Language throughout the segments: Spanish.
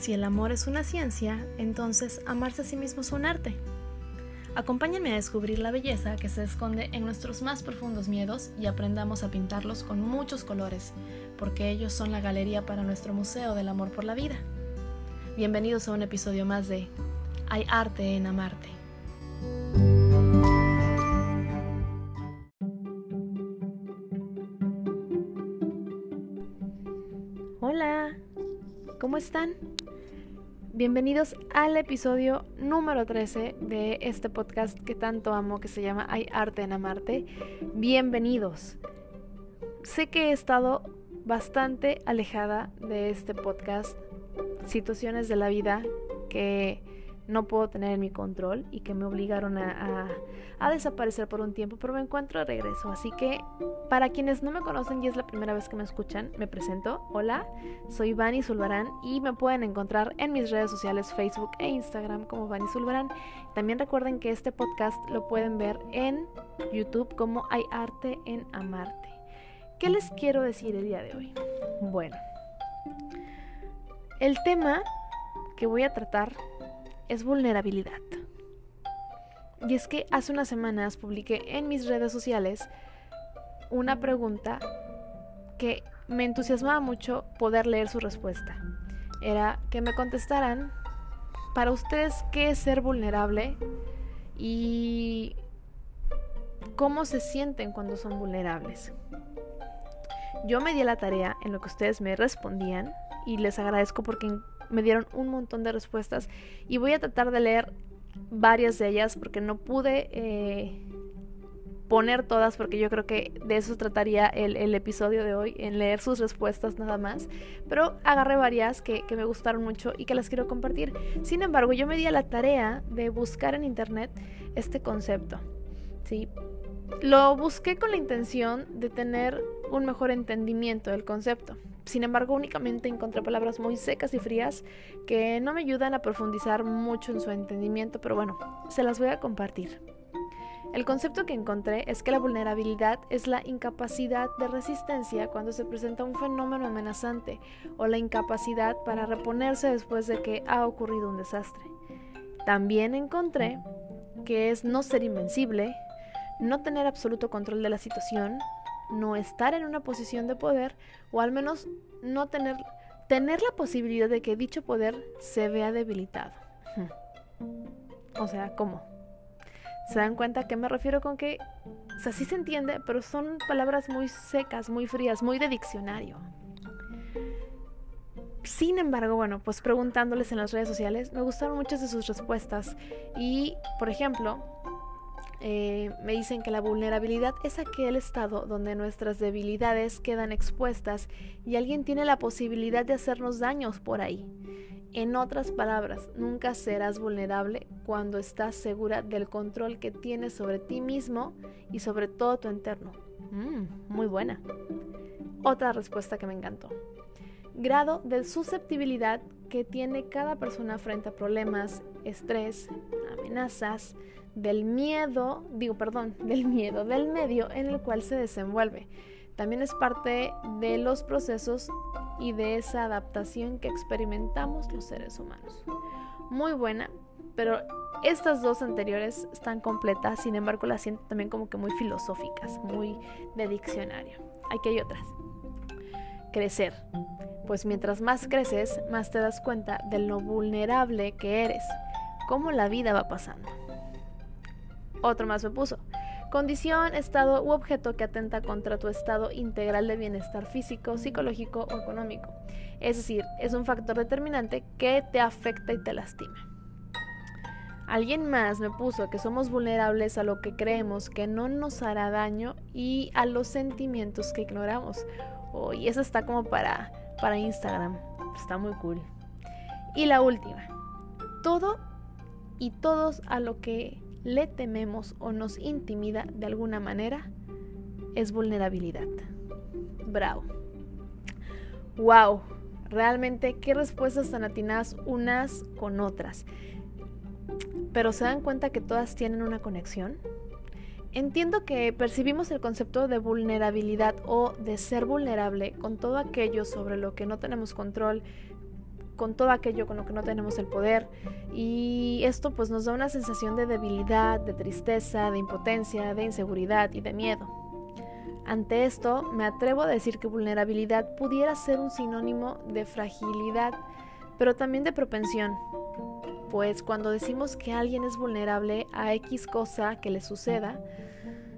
Si el amor es una ciencia, entonces amarse a sí mismo es un arte. Acompáñenme a descubrir la belleza que se esconde en nuestros más profundos miedos y aprendamos a pintarlos con muchos colores, porque ellos son la galería para nuestro Museo del Amor por la Vida. Bienvenidos a un episodio más de Hay arte en amarte. Hola, ¿cómo están? Bienvenidos al episodio número 13 de este podcast que tanto amo, que se llama Hay arte en amarte. Bienvenidos. Sé que he estado bastante alejada de este podcast, situaciones de la vida que no puedo tener en mi control y que me obligaron a, desaparecer por un tiempo, pero me encuentro de regreso. Así que para quienes no me conocen y es la primera vez que me escuchan, me presento. Hola, soy Vani Zulbarán y me pueden encontrar en mis redes sociales Facebook e Instagram como Vani Zulbarán. También recuerden que este podcast lo pueden ver en YouTube como Hay Arte en Amarte. ¿Qué les quiero decir el día de hoy? Bueno, el tema que voy a tratar es vulnerabilidad. Y es que hace unas semanas publiqué en mis redes sociales una pregunta que me entusiasmaba mucho poder leer su respuesta. Era que me contestaran para ustedes qué es ser vulnerable y cómo se sienten cuando son vulnerables. Yo me di la tarea en lo que ustedes me respondían y les agradezco porque me dieron un montón de respuestas y voy a tratar de leer varias de ellas porque no pude eh, poner todas porque yo creo que de eso trataría el, episodio de hoy, en leer sus respuestas nada más, pero agarré varias que, que me gustaron mucho y que las quiero compartir. Sin embargo, yo me di a la tarea de buscar en internet este concepto, ¿sí? Lo busqué con la intención de tener un mejor entendimiento del concepto. Sin embargo, únicamente encontré palabras muy secas y frías que no me ayudan a profundizar mucho en su entendimiento, pero bueno, se las voy a compartir. El concepto que encontré es que la vulnerabilidad es la incapacidad de resistencia cuando se presenta un fenómeno amenazante o la incapacidad para reponerse después de que ha ocurrido un desastre. También encontré que es no ser invencible, no tener absoluto control de la situación, no estar en una posición de poder o al menos no tener, tener la posibilidad de que dicho poder se vea debilitado. O sea, ¿cómo? ¿Se dan cuenta a qué me refiero con que, o sea, sí se entiende, pero son palabras muy secas, muy frías, muy de diccionario. Sin embargo, bueno, pues preguntándoles en las redes sociales, me gustaron muchas de sus respuestas. Y, por ejemplo, eh, me dicen que la vulnerabilidad es aquel estado donde nuestras debilidades quedan expuestas y alguien tiene la posibilidad de hacernos daños por ahí. En otras palabras, nunca serás vulnerable cuando estás segura del control que tienes sobre ti mismo y sobre todo tu entorno. Mm, muy buena. Otra respuesta que me encantó. Grado de susceptibilidad que tiene cada persona frente a problemas, estrés, amenazas, del miedo, digo, perdón, del miedo, del medio en el cual se desenvuelve. También es parte de los procesos y de esa adaptación que experimentamos los seres humanos. Muy buena, pero estas dos anteriores están completas, sin embargo las siento también como que muy filosóficas, muy de diccionario. Aquí hay otras. Crecer. Pues mientras más creces, más te das cuenta de lo vulnerable que eres, cómo la vida va pasando. Otro más me puso. Condición, estado u objeto que atenta contra tu estado integral de bienestar físico, psicológico o económico. Es decir, es un factor determinante que te afecta y te lastima. Alguien más me puso que somos vulnerables a lo que creemos que no nos hará daño y a los sentimientos que ignoramos. Oh, y eso está como para, para Instagram. Está muy cool. Y la última. Todo y todos a lo que le tememos o nos intimida de alguna manera es vulnerabilidad. Bravo. Wow, realmente qué respuestas tan atinadas unas con otras. Pero se dan cuenta que todas tienen una conexión. Entiendo que percibimos el concepto de vulnerabilidad o de ser vulnerable con todo aquello sobre lo que no tenemos control, con todo aquello con lo que no tenemos el poder y esto pues nos da una sensación de debilidad, de tristeza, de impotencia, de inseguridad y de miedo. Ante esto, me atrevo a decir que vulnerabilidad pudiera ser un sinónimo de fragilidad, pero también de propensión, pues cuando decimos que alguien es vulnerable a X cosa que le suceda,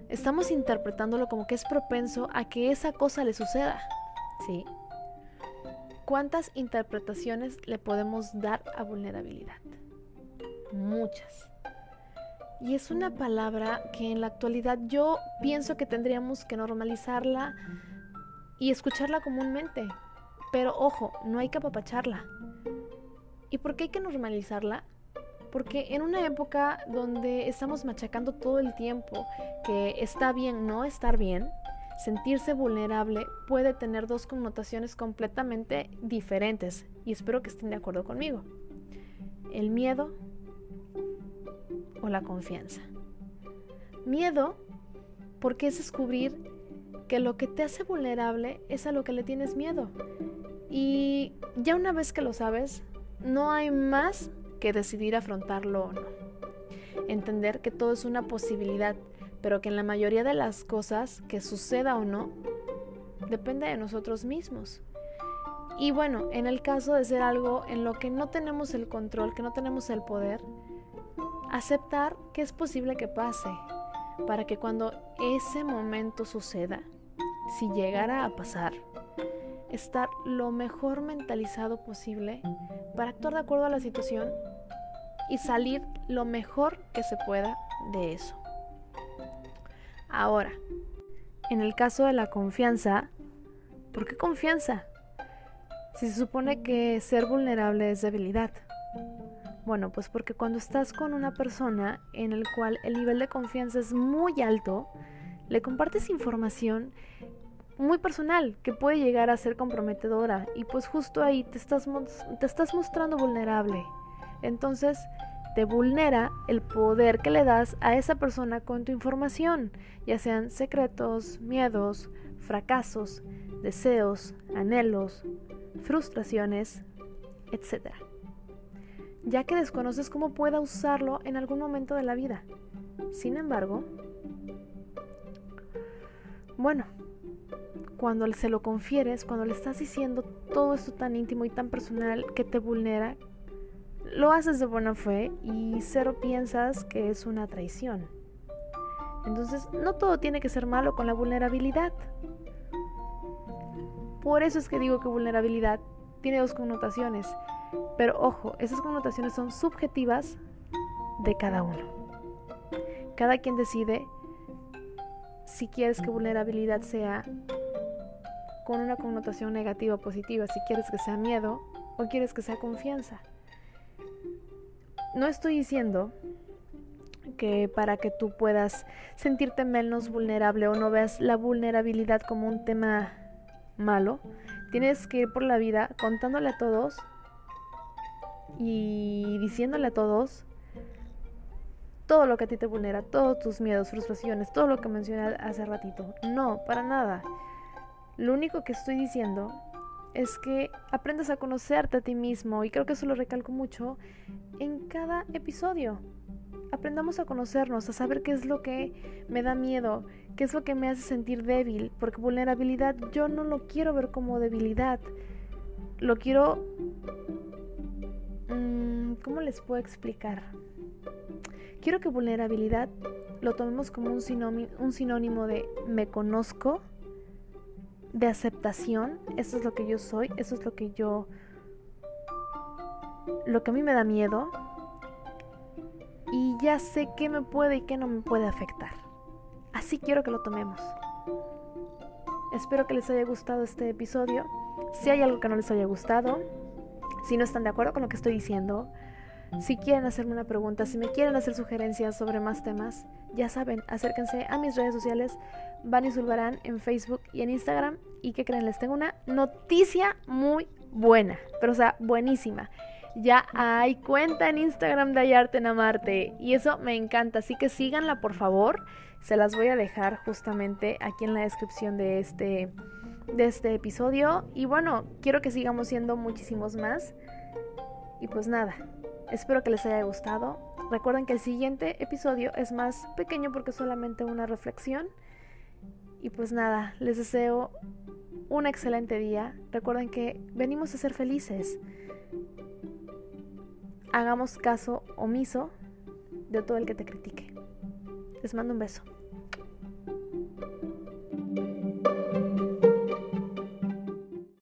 estamos interpretándolo como que es propenso a que esa cosa le suceda. ¿Sí? ¿Cuántas interpretaciones le podemos dar a vulnerabilidad? Muchas. Y es una palabra que en la actualidad yo pienso que tendríamos que normalizarla y escucharla comúnmente. Pero ojo, no hay que apapacharla. ¿Y por qué hay que normalizarla? Porque en una época donde estamos machacando todo el tiempo que está bien no estar bien, sentirse vulnerable puede tener dos connotaciones completamente diferentes y espero que estén de acuerdo conmigo. El miedo o la confianza. Miedo porque es descubrir que lo que te hace vulnerable es a lo que le tienes miedo. Y ya una vez que lo sabes, no hay más que decidir afrontarlo o no. Entender que todo es una posibilidad, pero que en la mayoría de las cosas, que suceda o no, depende de nosotros mismos. Y bueno, en el caso de ser algo en lo que no tenemos el control, que no tenemos el poder, aceptar que es posible que pase, para que cuando ese momento suceda, si llegara a pasar, estar lo mejor mentalizado posible para actuar de acuerdo a la situación y salir lo mejor que se pueda de eso. Ahora, en el caso de la confianza, ¿por qué confianza? Si se supone que ser vulnerable es debilidad. Bueno, pues porque cuando estás con una persona en el cual el nivel de confianza es muy alto, le compartes información muy personal que puede llegar a ser comprometedora y pues justo ahí te estás, te estás mostrando vulnerable. Entonces te vulnera el poder que le das a esa persona con tu información, ya sean secretos, miedos, fracasos, deseos, anhelos, frustraciones, etc. Ya que desconoces cómo pueda usarlo en algún momento de la vida. Sin embargo, bueno, cuando se lo confieres, cuando le estás diciendo todo esto tan íntimo y tan personal que te vulnera, lo haces de buena fe y cero piensas que es una traición. Entonces, no todo tiene que ser malo con la vulnerabilidad. Por eso es que digo que vulnerabilidad tiene dos connotaciones. Pero ojo, esas connotaciones son subjetivas de cada uno. Cada quien decide si quieres que vulnerabilidad sea con una connotación negativa o positiva, si quieres que sea miedo o quieres que sea confianza. No estoy diciendo que para que tú puedas sentirte menos vulnerable o no veas la vulnerabilidad como un tema malo, tienes que ir por la vida contándole a todos y diciéndole a todos todo lo que a ti te vulnera, todos tus miedos, frustraciones, todo lo que mencioné hace ratito. No, para nada. Lo único que estoy diciendo es que aprendas a conocerte a ti mismo y creo que eso lo recalco mucho en cada episodio. Aprendamos a conocernos, a saber qué es lo que me da miedo, qué es lo que me hace sentir débil, porque vulnerabilidad yo no lo quiero ver como debilidad, lo quiero... Mm, ¿Cómo les puedo explicar? Quiero que vulnerabilidad lo tomemos como un un sinónimo de me conozco, de aceptación, eso es lo que yo soy, eso es lo que yo, lo que a mí me da miedo, y ya sé qué me puede y qué no me puede afectar. Así quiero que lo tomemos. Espero que les haya gustado este episodio. Si hay algo que no les haya gustado, si no están de acuerdo con lo que estoy diciendo, si quieren hacerme una pregunta, si me quieren hacer sugerencias sobre más temas, ya saben, acérquense a mis redes sociales, Vani Zulbarán en Facebook y en Instagram. Y que creen, les tengo una noticia muy buena, pero o sea, buenísima. Ya hay cuenta en Instagram de Ayarte en Amarte y eso me encanta, así que síganla por favor. Se las voy a dejar justamente aquí en la descripción de este de este episodio. Y bueno, quiero que sigamos siendo muchísimos más. Y pues nada, espero que les haya gustado. Recuerden que el siguiente episodio es más pequeño porque es solamente una reflexión. Y pues nada, les deseo un excelente día. Recuerden que venimos a ser felices. Hagamos caso omiso de todo el que te critique. Les mando un beso.